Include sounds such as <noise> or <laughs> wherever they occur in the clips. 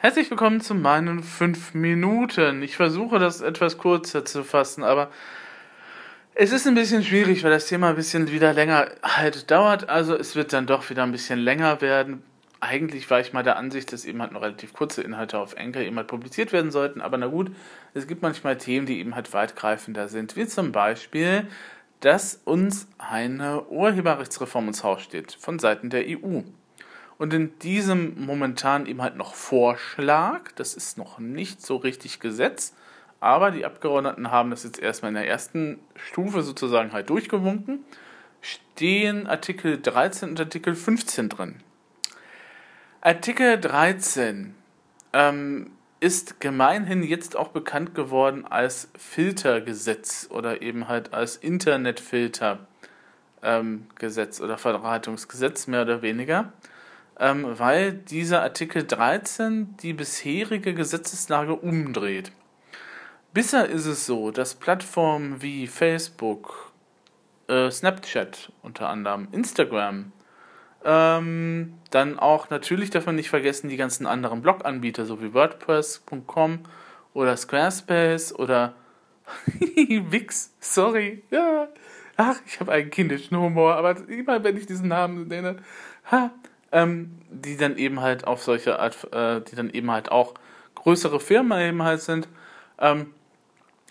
Herzlich willkommen zu meinen fünf Minuten. Ich versuche das etwas kurzer zu fassen, aber es ist ein bisschen schwierig, weil das Thema ein bisschen wieder länger halt dauert. Also es wird dann doch wieder ein bisschen länger werden. Eigentlich war ich mal der Ansicht, dass eben halt noch relativ kurze Inhalte auf Enkel eben halt publiziert werden sollten. Aber na gut, es gibt manchmal Themen, die eben halt weitgreifender sind. Wie zum Beispiel, dass uns eine Urheberrechtsreform ins Haus steht von Seiten der EU. Und in diesem momentan eben halt noch Vorschlag, das ist noch nicht so richtig Gesetz, aber die Abgeordneten haben das jetzt erstmal in der ersten Stufe sozusagen halt durchgewunken, stehen Artikel 13 und Artikel 15 drin. Artikel 13 ähm, ist gemeinhin jetzt auch bekannt geworden als Filtergesetz oder eben halt als Internetfiltergesetz ähm, oder Verwaltungsgesetz mehr oder weniger ähm, weil dieser Artikel 13 die bisherige Gesetzeslage umdreht. Bisher ist es so, dass Plattformen wie Facebook, äh, Snapchat unter anderem, Instagram, ähm, dann auch natürlich man nicht vergessen die ganzen anderen Bloganbieter, so wie WordPress.com oder Squarespace oder <laughs> Wix, sorry, ja. Ach, ich habe einen kindischen Humor, aber immer wenn ich diesen Namen nenne, ha, ähm, die dann eben halt auf solche Art, äh, die dann eben halt auch größere Firmen eben halt sind, ähm,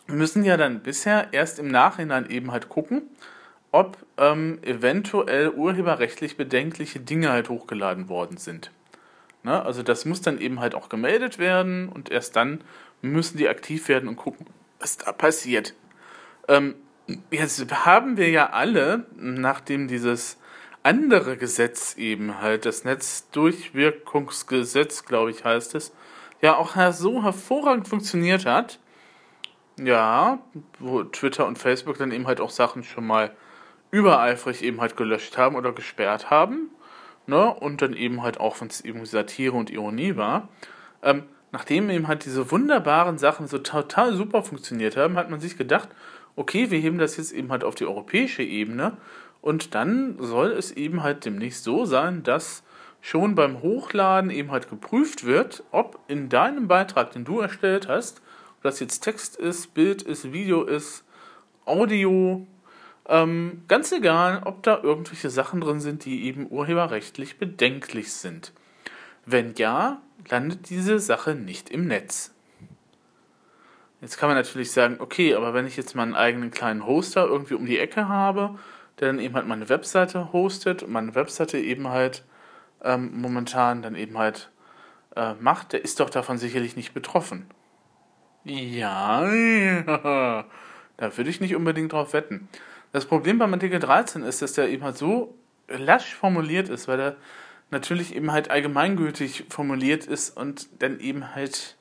müssen ja dann bisher erst im Nachhinein eben halt gucken, ob ähm, eventuell urheberrechtlich bedenkliche Dinge halt hochgeladen worden sind. Ne? Also das muss dann eben halt auch gemeldet werden und erst dann müssen die aktiv werden und gucken, was da passiert. Ähm, jetzt haben wir ja alle, nachdem dieses andere Gesetz eben halt, das Netzdurchwirkungsgesetz, glaube ich, heißt es, ja auch so hervorragend funktioniert hat. Ja, wo Twitter und Facebook dann eben halt auch Sachen schon mal übereifrig eben halt gelöscht haben oder gesperrt haben. Ne? Und dann eben halt auch, wenn es eben Satire und Ironie war. Ähm, nachdem eben halt diese wunderbaren Sachen so total super funktioniert haben, hat man sich gedacht, okay, wir heben das jetzt eben halt auf die europäische Ebene und dann soll es eben halt demnächst so sein, dass schon beim Hochladen eben halt geprüft wird, ob in deinem Beitrag, den du erstellt hast, ob das jetzt Text ist, Bild ist, Video ist, Audio, ähm, ganz egal, ob da irgendwelche Sachen drin sind, die eben urheberrechtlich bedenklich sind. Wenn ja, landet diese Sache nicht im Netz. Jetzt kann man natürlich sagen, okay, aber wenn ich jetzt meinen eigenen kleinen Hoster irgendwie um die Ecke habe der dann eben halt meine Webseite hostet und meine Webseite eben halt ähm, momentan dann eben halt äh, macht, der ist doch davon sicherlich nicht betroffen. Ja, ja, <laughs> da würde ich nicht unbedingt drauf wetten. Das Problem beim Artikel 13 ist, dass der eben halt so lasch formuliert ist, weil er natürlich eben halt allgemeingültig formuliert ist und dann eben halt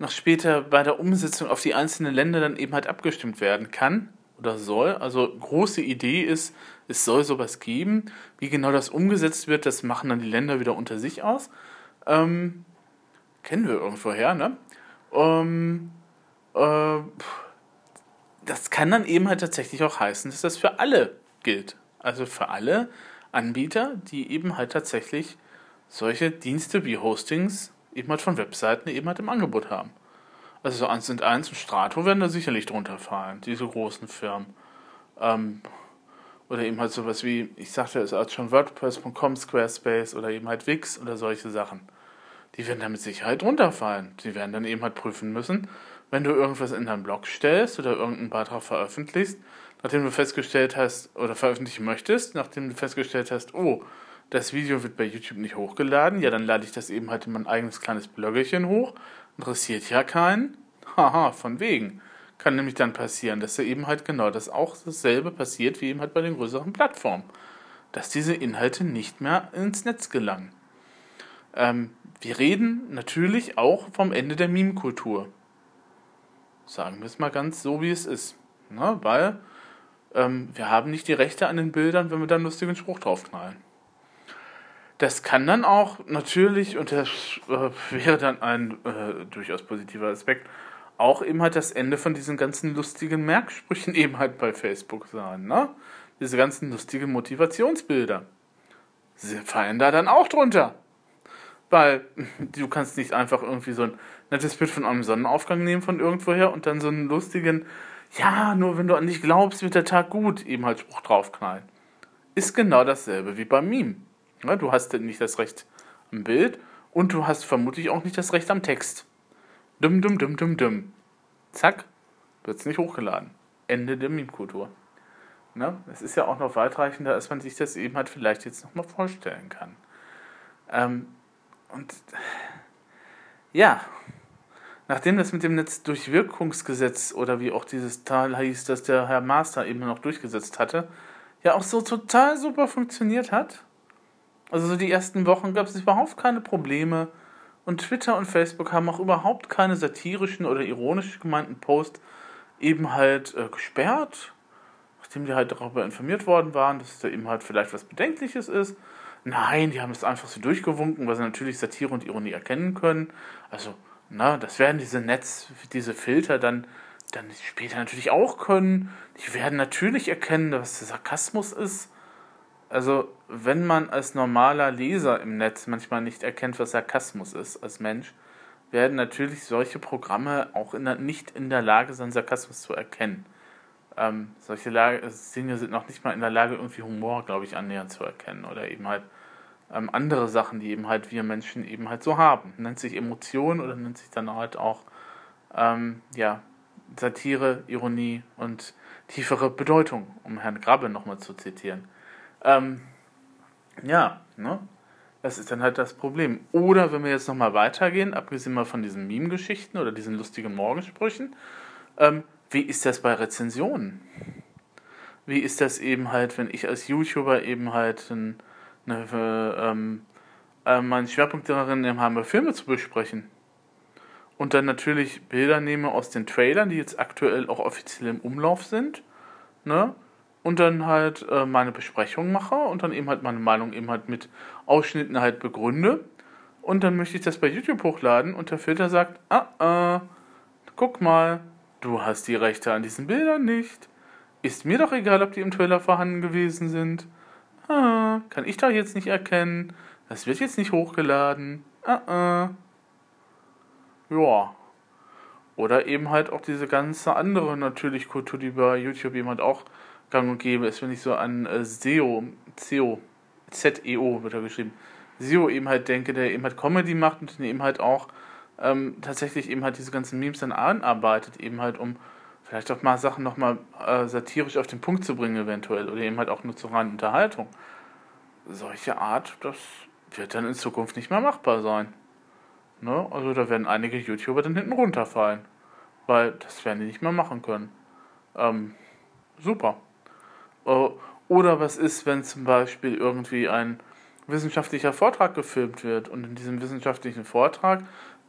noch später bei der Umsetzung auf die einzelnen Länder dann eben halt abgestimmt werden kann oder soll. Also große Idee ist, es soll sowas geben. Wie genau das umgesetzt wird, das machen dann die Länder wieder unter sich aus. Ähm, kennen wir irgendwoher, ne? Ähm, äh, das kann dann eben halt tatsächlich auch heißen, dass das für alle gilt. Also für alle Anbieter, die eben halt tatsächlich solche Dienste wie Hostings eben halt von Webseiten eben halt im Angebot haben. Also so 1 und 1 und Strato werden da sicherlich drunter fallen, diese großen Firmen. Ähm, oder eben halt sowas wie, ich sagte es als schon WordPress.com, Squarespace oder eben halt Wix oder solche Sachen. Die werden da mit Sicherheit runterfallen. Sie werden dann eben halt prüfen müssen, wenn du irgendwas in deinen Blog stellst oder irgendeinen Beitrag veröffentlichst, nachdem du festgestellt hast oder veröffentlichen möchtest, nachdem du festgestellt hast, oh, das Video wird bei YouTube nicht hochgeladen, ja, dann lade ich das eben halt in mein eigenes kleines Bloggerchen hoch Interessiert ja keinen. Haha, von wegen. Kann nämlich dann passieren, dass da eben halt genau das auch dasselbe passiert wie eben halt bei den größeren Plattformen. Dass diese Inhalte nicht mehr ins Netz gelangen. Ähm, wir reden natürlich auch vom Ende der Meme-Kultur. Sagen wir es mal ganz so, wie es ist. Ne? Weil ähm, wir haben nicht die Rechte an den Bildern, wenn wir da einen lustigen Spruch draufknallen. Das kann dann auch natürlich, und das äh, wäre dann ein äh, durchaus positiver Aspekt, auch eben halt das Ende von diesen ganzen lustigen Merksprüchen <laughs> eben halt bei Facebook sein, ne? Diese ganzen lustigen Motivationsbilder. Sie fallen da dann auch drunter. Weil <laughs> du kannst nicht einfach irgendwie so ein nettes Bild von einem Sonnenaufgang nehmen von irgendwoher und dann so einen lustigen, ja, nur wenn du an dich glaubst, wird der Tag gut, eben halt Spruch draufknallen. Ist genau dasselbe wie beim Meme. Ja, du hast nicht das Recht am Bild und du hast vermutlich auch nicht das Recht am Text. Dumm, dumm, dumm, dumm, dumm. Zack, wird's nicht hochgeladen. Ende der Meme-Kultur. Ne? Es ist ja auch noch weitreichender, als man sich das eben halt vielleicht jetzt nochmal vorstellen kann. Ähm, und ja, nachdem das mit dem Netzdurchwirkungsgesetz oder wie auch dieses Teil hieß, das der Herr Master eben noch durchgesetzt hatte, ja auch so total super funktioniert hat. Also so die ersten Wochen gab es überhaupt keine Probleme und Twitter und Facebook haben auch überhaupt keine satirischen oder ironisch gemeinten Posts eben halt äh, gesperrt, nachdem die halt darüber informiert worden waren, dass da eben halt vielleicht was Bedenkliches ist. Nein, die haben es einfach so durchgewunken, weil sie natürlich Satire und Ironie erkennen können. Also, na, das werden diese Netz, diese Filter dann, dann später natürlich auch können. Die werden natürlich erkennen, was der Sarkasmus ist. Also, wenn man als normaler Leser im Netz manchmal nicht erkennt, was Sarkasmus ist, als Mensch, werden natürlich solche Programme auch in der, nicht in der Lage sein, Sarkasmus zu erkennen. Ähm, solche Lage, Dinge sind noch nicht mal in der Lage, irgendwie Humor, glaube ich, annähernd zu erkennen. Oder eben halt ähm, andere Sachen, die eben halt wir Menschen eben halt so haben. Nennt sich Emotion oder nennt sich dann halt auch ähm, ja, Satire, Ironie und tiefere Bedeutung, um Herrn Grabbe nochmal zu zitieren. Ähm, ja, ne? Das ist dann halt das Problem. Oder wenn wir jetzt nochmal weitergehen, abgesehen mal von diesen Meme-Geschichten oder diesen lustigen Morgensprüchen, ähm, wie ist das bei Rezensionen? Wie ist das eben halt, wenn ich als YouTuber eben halt ein, eine, ähm, äh, meinen Schwerpunkt darin habe, Filme zu besprechen? Und dann natürlich Bilder nehme aus den Trailern, die jetzt aktuell auch offiziell im Umlauf sind, ne? Und dann halt äh, meine Besprechung mache und dann eben halt meine Meinung eben halt mit Ausschnitten halt begründe. Und dann möchte ich das bei YouTube hochladen und der Filter sagt, ah, ah, guck mal, du hast die Rechte an diesen Bildern nicht. Ist mir doch egal, ob die im Trailer vorhanden gewesen sind. Ah, kann ich doch jetzt nicht erkennen. Das wird jetzt nicht hochgeladen. Ah, ah. Ja. Oder eben halt auch diese ganze andere natürlich Kultur, die bei YouTube jemand auch gang und gäbe ist, wenn ich so an äh, SEO, SEO, Z-E-O wird er geschrieben, SEO eben halt denke, der eben halt Comedy macht und eben halt auch ähm, tatsächlich eben halt diese ganzen Memes dann anarbeitet, eben halt um vielleicht auch mal Sachen nochmal äh, satirisch auf den Punkt zu bringen eventuell oder eben halt auch nur zur reinen Unterhaltung. Solche Art, das wird dann in Zukunft nicht mehr machbar sein. Ne? Also da werden einige YouTuber dann hinten runterfallen, weil das werden die nicht mehr machen können. Ähm, super. Äh, oder was ist, wenn zum Beispiel irgendwie ein wissenschaftlicher Vortrag gefilmt wird und in diesem wissenschaftlichen Vortrag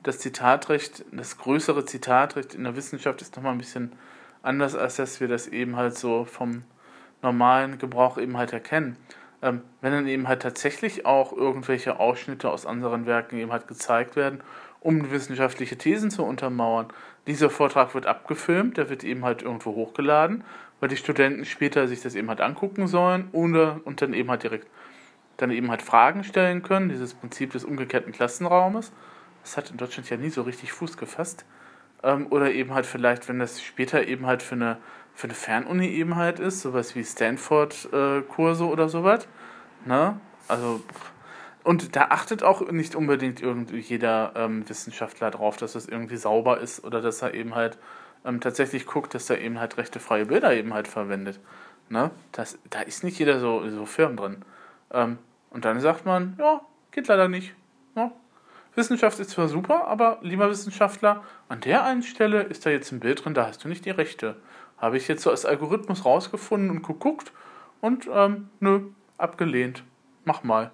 das Zitatrecht, das größere Zitatrecht in der Wissenschaft ist nochmal ein bisschen anders, als dass wir das eben halt so vom normalen Gebrauch eben halt erkennen. Ähm, wenn dann eben halt tatsächlich auch irgendwelche Ausschnitte aus anderen Werken eben halt gezeigt werden, um wissenschaftliche Thesen zu untermauern. Dieser Vortrag wird abgefilmt, der wird eben halt irgendwo hochgeladen weil die Studenten später sich das eben halt angucken sollen oder, und dann eben halt direkt dann eben halt Fragen stellen können, dieses Prinzip des umgekehrten Klassenraumes. Das hat in Deutschland ja nie so richtig Fuß gefasst. Ähm, oder eben halt vielleicht, wenn das später eben halt für eine, für eine Fernuni eben halt ist, sowas wie Stanford-Kurse äh, oder sowas. Ne? Also, und da achtet auch nicht unbedingt irgendwie jeder ähm, Wissenschaftler drauf, dass es irgendwie sauber ist oder dass er eben halt ähm, tatsächlich guckt, dass er eben halt rechte freie Bilder eben halt verwendet. Ne? Das, da ist nicht jeder so, so firm drin. Ähm, und dann sagt man, ja, geht leider nicht. Ja. Wissenschaft ist zwar super, aber lieber Wissenschaftler, an der einen Stelle ist da jetzt ein Bild drin, da hast du nicht die Rechte. Habe ich jetzt so als Algorithmus rausgefunden und geguckt und ähm, nö, abgelehnt. Mach mal.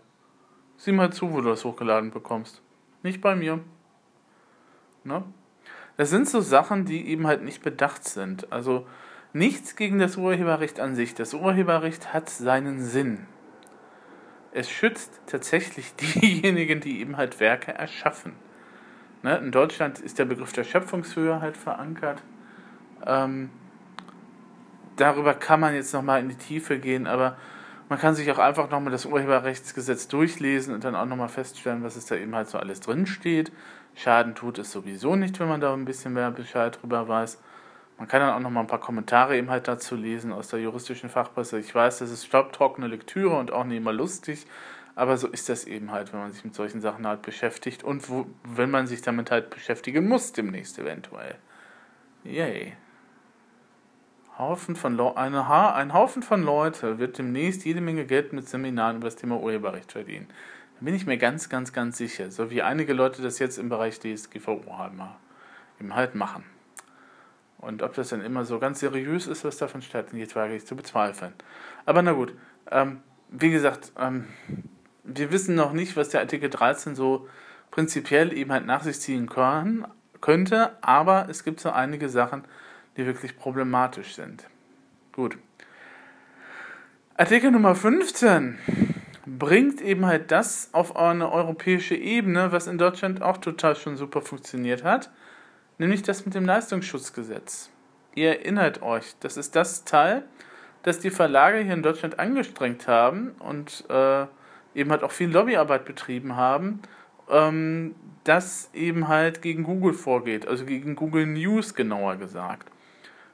Sieh mal zu, wo du das hochgeladen bekommst. Nicht bei mir. Ne? Das sind so Sachen, die eben halt nicht bedacht sind. Also nichts gegen das Urheberrecht an sich. Das Urheberrecht hat seinen Sinn. Es schützt tatsächlich <laughs> diejenigen, die eben halt Werke erschaffen. Ne? In Deutschland ist der Begriff der Schöpfungshöhe halt verankert. Ähm, darüber kann man jetzt nochmal in die Tiefe gehen, aber Man kann sich auch einfach nochmal das Urheberrechtsgesetz durchlesen und dann auch nochmal feststellen, was es da eben halt so alles drin steht. Schaden tut es sowieso nicht, wenn man da ein bisschen mehr Bescheid drüber weiß. Man kann dann auch nochmal ein paar Kommentare eben halt dazu lesen aus der juristischen Fachpresse. Ich weiß, das ist staubtrockene Lektüre und auch nicht immer lustig, aber so ist das eben halt, wenn man sich mit solchen Sachen halt beschäftigt und wo, wenn man sich damit halt beschäftigen muss demnächst eventuell. Yay. Haufen von eine ha ein Haufen von Leute wird demnächst jede Menge Geld mit Seminaren über das Thema Urheberrecht verdienen. Bin ich mir ganz, ganz, ganz sicher. So wie einige Leute das jetzt im Bereich DSGVO haben, eben halt machen. Und ob das dann immer so ganz seriös ist, was davon stattfindet, wage ich zu bezweifeln. Aber na gut, ähm, wie gesagt, ähm, wir wissen noch nicht, was der Artikel 13 so prinzipiell eben halt nach sich ziehen kann, könnte, aber es gibt so einige Sachen, die wirklich problematisch sind. Gut. Artikel Nummer 15 bringt eben halt das auf eine europäische Ebene, was in Deutschland auch total schon super funktioniert hat, nämlich das mit dem Leistungsschutzgesetz. Ihr erinnert euch, das ist das Teil, das die Verlage hier in Deutschland angestrengt haben und äh, eben halt auch viel Lobbyarbeit betrieben haben, ähm, das eben halt gegen Google vorgeht, also gegen Google News genauer gesagt.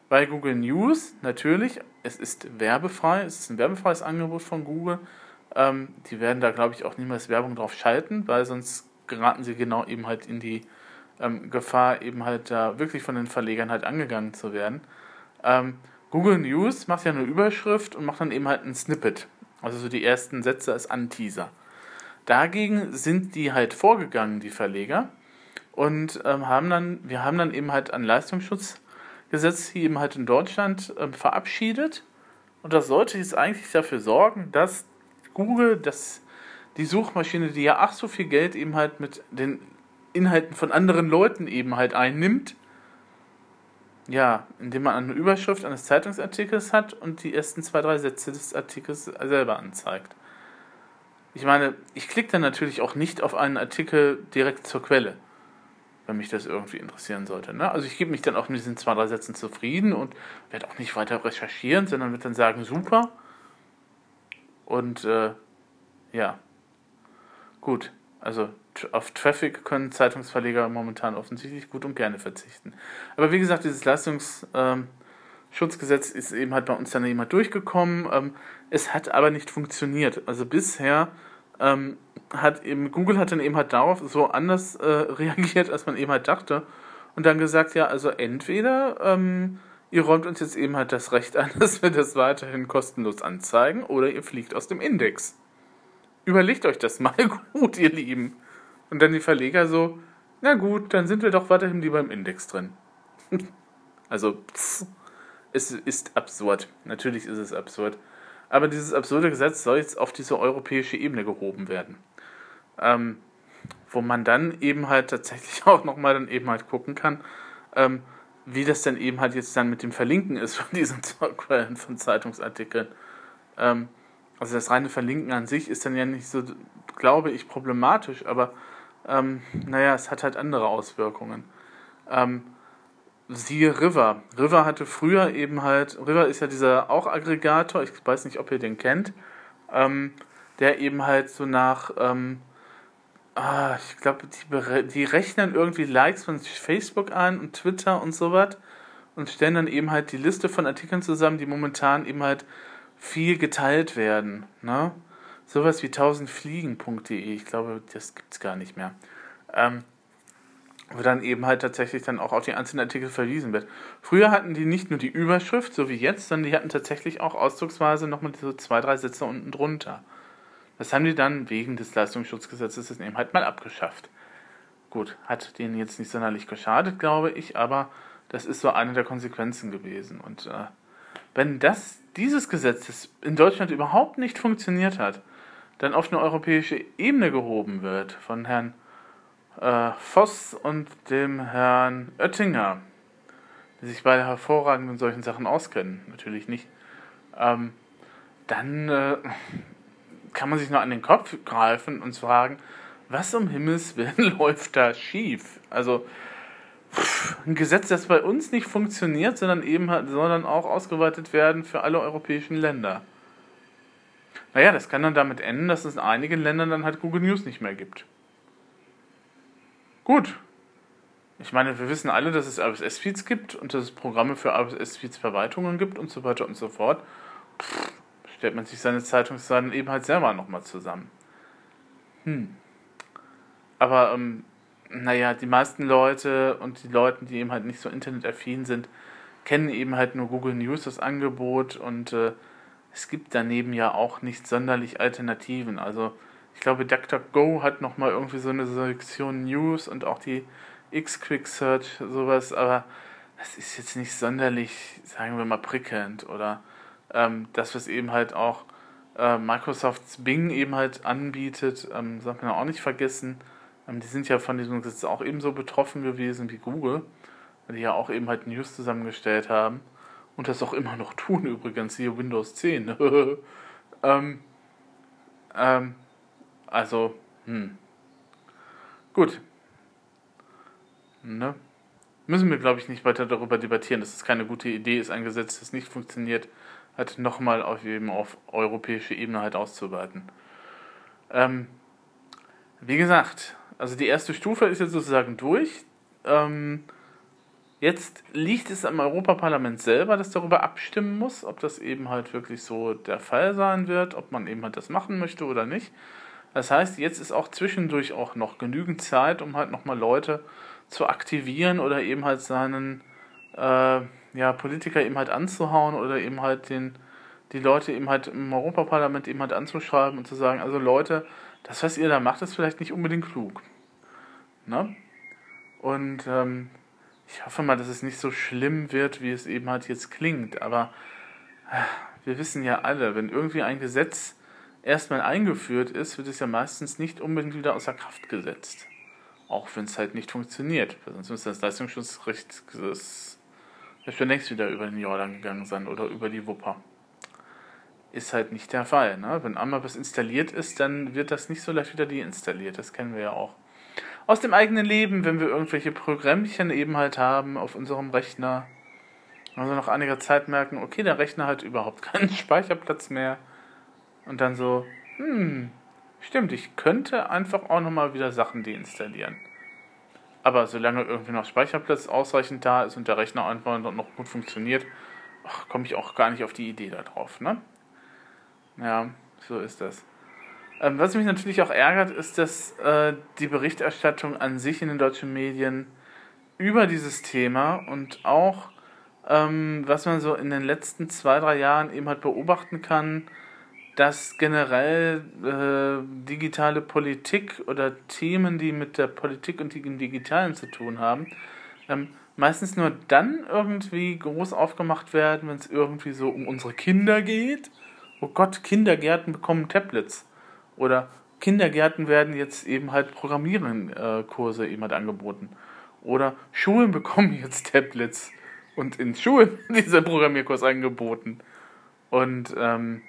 Bei Google News natürlich, es ist werbefrei, es ist ein werbefreies Angebot von Google. Ähm, die werden da, glaube ich, auch niemals Werbung drauf schalten, weil sonst geraten sie genau eben halt in die ähm, Gefahr, eben halt da wirklich von den Verlegern halt angegangen zu werden. Ähm, Google News macht ja eine Überschrift und macht dann eben halt ein Snippet, also so die ersten Sätze als Anteaser. Dagegen sind die halt vorgegangen, die Verleger, und ähm, haben dann, wir haben dann eben halt an Leistungsschutz Gesetz hier eben halt in Deutschland äh, verabschiedet. Und das sollte jetzt eigentlich dafür sorgen, dass Google, dass die Suchmaschine, die ja ach so viel Geld eben halt mit den Inhalten von anderen Leuten eben halt einnimmt, ja, indem man eine Überschrift eines Zeitungsartikels hat und die ersten zwei, drei Sätze des Artikels selber anzeigt. Ich meine, ich klicke dann natürlich auch nicht auf einen Artikel direkt zur Quelle wenn mich das irgendwie interessieren sollte. Ne? Also ich gebe mich dann auch mit diesen zwei, drei Sätzen zufrieden und werde auch nicht weiter recherchieren, sondern würde dann sagen, super. Und äh, ja, gut. Also auf Traffic können Zeitungsverleger momentan offensichtlich gut und gerne verzichten. Aber wie gesagt, dieses Leistungsschutzgesetz ähm, ist eben halt bei uns dann immer durchgekommen. Ähm, es hat aber nicht funktioniert. Also bisher ähm, hat eben, Google hat dann eben halt darauf so anders äh, <laughs> reagiert, als man eben halt dachte. Und dann gesagt, ja, also entweder ihr räumt uns jetzt eben halt das Recht ein, <laughs> dass wir das weiterhin kostenlos anzeigen, oder ihr fliegt aus dem Index. Überlegt euch das mal <laughs> gut, ihr Lieben. Und dann die Verleger so, na gut, dann sind wir doch weiterhin lieber im Index drin. <laughs> also, pss, es ist absurd. Natürlich ist es absurd. Aber dieses absurde Gesetz soll jetzt auf diese europäische Ebene gehoben werden. Ähm, wo man dann eben halt tatsächlich auch nochmal dann eben halt gucken kann, ähm, wie das denn eben halt jetzt dann mit dem Verlinken ist von diesen Quellen von Zeitungsartikeln. Ähm, also das reine Verlinken an sich ist dann ja nicht so, glaube ich, problematisch, aber ähm, naja, es hat halt andere Auswirkungen. Ähm, siehe River. River hatte früher eben halt, River ist ja dieser auch Aggregator, ich weiß nicht, ob ihr den kennt, ähm, der eben halt so nach, ähm, ah, ich glaube, die, die rechnen irgendwie Likes von Facebook an und Twitter und sowas und stellen dann eben halt die Liste von Artikeln zusammen, die momentan eben halt viel geteilt werden. Ne? Sowas wie 1000fliegen.de, ich glaube, das gibt es gar nicht mehr. Ähm, wo dann eben halt tatsächlich dann auch auf die einzelnen Artikel verwiesen wird. Früher hatten die nicht nur die Überschrift, so wie jetzt, sondern die hatten tatsächlich auch ausdrucksweise nochmal so zwei, drei Sätze unten drunter. Das haben die dann wegen des Leistungsschutzgesetzes eben halt mal abgeschafft. Gut, hat denen jetzt nicht sonderlich geschadet, glaube ich, aber das ist so eine der Konsequenzen gewesen. Und äh, wenn das, dieses Gesetz das in Deutschland überhaupt nicht funktioniert hat, dann auf eine europäische Ebene gehoben wird von Herrn äh, Voss und dem Herrn Oettinger, die sich beide hervorragend in solchen Sachen auskennen, natürlich nicht, ähm, dann äh, kann man sich nur an den Kopf greifen und fragen, was um Himmels Willen <laughs> läuft da schief? Also ein Gesetz, das bei uns nicht funktioniert, sondern eben soll dann auch ausgeweitet werden für alle europäischen Länder. Naja, das kann dann damit enden, dass es in einigen Ländern dann halt Google News nicht mehr gibt. Gut. Ich meine, wir wissen alle, dass es RSS-Feeds gibt und dass es Programme für RSS-Feeds-Verwaltungen gibt und so weiter und so fort. Pff, stellt man sich seine Zeitungsseiten eben halt selber nochmal zusammen. Hm. Aber, ähm, naja, die meisten Leute und die Leute, die eben halt nicht so internetaffin sind, kennen eben halt nur Google News, das Angebot und äh, es gibt daneben ja auch nicht sonderlich Alternativen. Also ich glaube, DuckDuckGo hat nochmal irgendwie so eine Sektion News und auch die X-Quick Search, sowas, aber das ist jetzt nicht sonderlich, sagen wir mal, prickelnd oder ähm, das, was eben halt auch äh, Microsofts Bing eben halt anbietet, ähm, sollte man auch nicht vergessen. Ähm, die sind ja von diesem Gesetz auch ebenso betroffen gewesen wie Google, weil die ja auch eben halt News zusammengestellt haben und das auch immer noch tun übrigens, hier Windows 10. <laughs> ähm, ähm, also, hm. Gut. Ne? Müssen wir, glaube ich, nicht weiter darüber debattieren, dass es keine gute Idee ist, ein Gesetz, das nicht funktioniert, halt nochmal auf eben auf europäische Ebene halt auszuweiten. Ähm, wie gesagt, also die erste Stufe ist jetzt sozusagen durch. Ähm, Jetzt liegt es am Europaparlament selber, das darüber abstimmen muss, ob das eben halt wirklich so der Fall sein wird, ob man eben halt das machen möchte oder nicht. Das heißt, jetzt ist auch zwischendurch auch noch genügend Zeit, um halt nochmal Leute zu aktivieren oder eben halt seinen äh, ja, Politiker eben halt anzuhauen oder eben halt den, die Leute eben halt im Europaparlament eben halt anzuschreiben und zu sagen, also Leute, das, was ihr da macht, ist vielleicht nicht unbedingt klug. Ne? Und ähm, ich hoffe mal, dass es nicht so schlimm wird, wie es eben halt jetzt klingt. Aber äh, wir wissen ja alle, wenn irgendwie ein Gesetz erstmal eingeführt ist, wird es ja meistens nicht unbedingt wieder außer Kraft gesetzt. Auch wenn es halt nicht funktioniert. Sonst müsste das Leistungsschutzrecht das schon längst wieder über den Jordan gegangen sein oder über die Wupper. Ist halt nicht der Fall. Ne? Wenn einmal was installiert ist, dann wird das nicht so leicht wieder deinstalliert. Das kennen wir ja auch aus dem eigenen Leben, wenn wir irgendwelche Programmchen eben halt haben auf unserem Rechner. Also nach einiger Zeit merken, okay, der Rechner hat überhaupt <laughs> keinen Speicherplatz mehr. Und dann so, hm, stimmt, ich könnte einfach auch nochmal wieder Sachen deinstallieren. Aber solange irgendwie noch Speicherplatz ausreichend da ist und der Rechner einfach noch gut funktioniert, komme ich auch gar nicht auf die Idee darauf, ne? Ja, so ist das. Ähm, was mich natürlich auch ärgert, ist, dass äh, die Berichterstattung an sich in den deutschen Medien über dieses Thema und auch, ähm, was man so in den letzten zwei, drei Jahren eben halt beobachten kann, dass generell äh, digitale Politik oder Themen, die mit der Politik und dem Digitalen zu tun haben, ähm, meistens nur dann irgendwie groß aufgemacht werden, wenn es irgendwie so um unsere Kinder geht. Oh Gott, Kindergärten bekommen Tablets. Oder Kindergärten werden jetzt eben halt Programmierenkurse eben halt angeboten. Oder Schulen <laughs> bekommen jetzt Tablets und in Schulen <laughs> dieser Programmierkurs angeboten. Und ähm,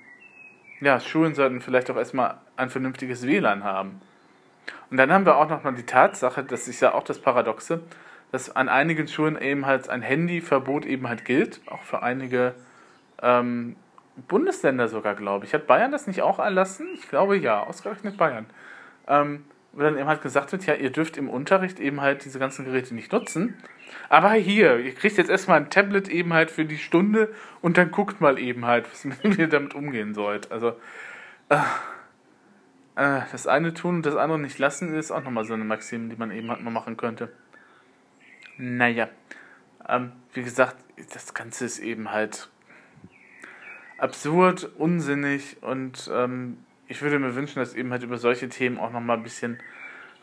ja, Schulen sollten vielleicht auch erstmal ein vernünftiges WLAN haben. Und dann haben wir auch noch mal die Tatsache, das ist ja auch das Paradoxe, dass an einigen Schulen eben halt ein Handyverbot eben halt gilt, auch für einige ähm, Bundesländer sogar, glaube ich. Hat Bayern das nicht auch erlassen? Ich glaube ja, ausgerechnet Bayern. Ähm, wo dann eben halt gesagt wird, ja, ihr dürft im Unterricht eben halt diese ganzen Geräte nicht nutzen. Aber hier, ihr kriegt jetzt erstmal ein Tablet eben halt für die Stunde und dann guckt mal eben halt, <laughs> wie ihr damit umgehen sollt. Also, äh, äh, das eine tun und das andere nicht lassen, ist auch nochmal so eine Maxime, die man eben halt mal machen könnte. Naja, ähm, wie gesagt, das Ganze ist eben halt absurd, unsinnig und ähm, ich würde mir wünschen, dass eben halt über solche Themen auch nochmal ein bisschen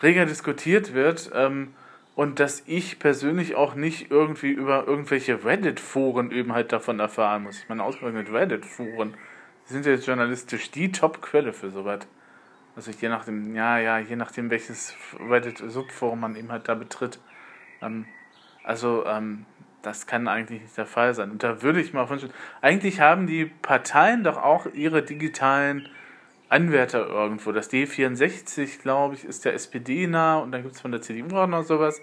reger diskutiert wird ähm, und dass ich persönlich auch nicht irgendwie über irgendwelche Reddit-Foren eben halt davon erfahren muss. Ich meine, ausgerechnet Reddit-Foren sind jetzt journalistisch die Top-Quelle für sowas. Also je nachdem, ja, ja, je nachdem, welches Reddit-Subforum man eben halt da betritt. Ähm, also, ähm, das kann eigentlich nicht der Fall sein. Und da würde ich mal wünschen, eigentlich haben die Parteien doch auch ihre digitalen Anwärter irgendwo. Das D64, glaube ich, ist der SPD nah und dann gibt es von der CDU auch noch sowas.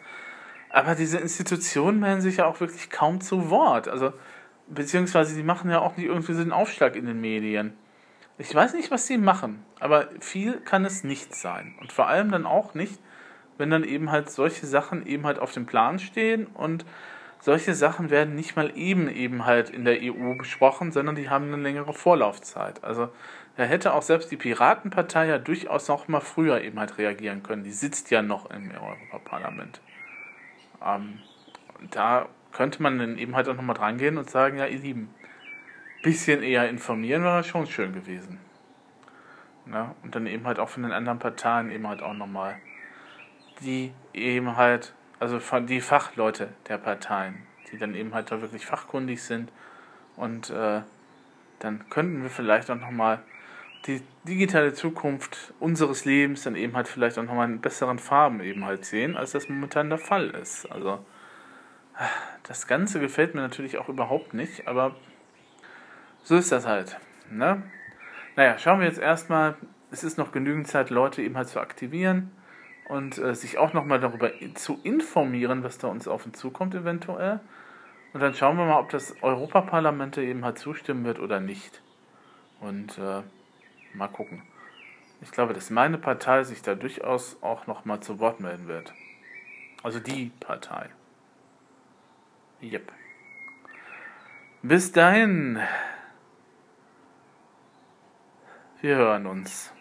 Aber diese Institutionen melden sich ja auch wirklich kaum zu Wort. Also, beziehungsweise die machen ja auch nicht irgendwie so einen Aufschlag in den Medien. Ich weiß nicht, was sie machen, aber viel kann es nicht sein. Und vor allem dann auch nicht, wenn dann eben halt solche Sachen eben halt auf dem Plan stehen und solche Sachen werden nicht mal eben eben halt in der EU besprochen, sondern die haben eine längere Vorlaufzeit. Also da hätte auch selbst die Piratenpartei ja durchaus noch mal früher eben halt reagieren können. Die sitzt ja noch im Europaparlament. Ähm, da könnte man dann eben halt auch nochmal dran gehen und sagen, ja ihr Lieben, bisschen eher informieren wäre schon schön gewesen. Ja, und dann eben halt auch von den anderen Parteien eben halt auch nochmal die eben halt, also die Fachleute der Parteien, die dann eben halt da wirklich fachkundig sind und äh, dann könnten wir vielleicht auch nochmal die digitale Zukunft unseres Lebens dann eben halt vielleicht auch nochmal in besseren Farben eben halt sehen, als das momentan der Fall ist. Also das Ganze gefällt mir natürlich auch überhaupt nicht, aber so ist das halt. Ne? Naja, schauen wir jetzt erstmal. Es ist noch genügend Zeit, Leute eben halt zu aktivieren und äh, sich auch nochmal darüber zu informieren, was da uns auf uns zukommt, eventuell. Und dann schauen wir mal, ob das Europaparlament eben halt zustimmen wird oder nicht. Und äh, mal gucken. Ich glaube, dass meine Partei sich da durchaus auch nochmal zu Wort melden wird. Also die Partei. Yep. Bis dahin. Wir hören uns.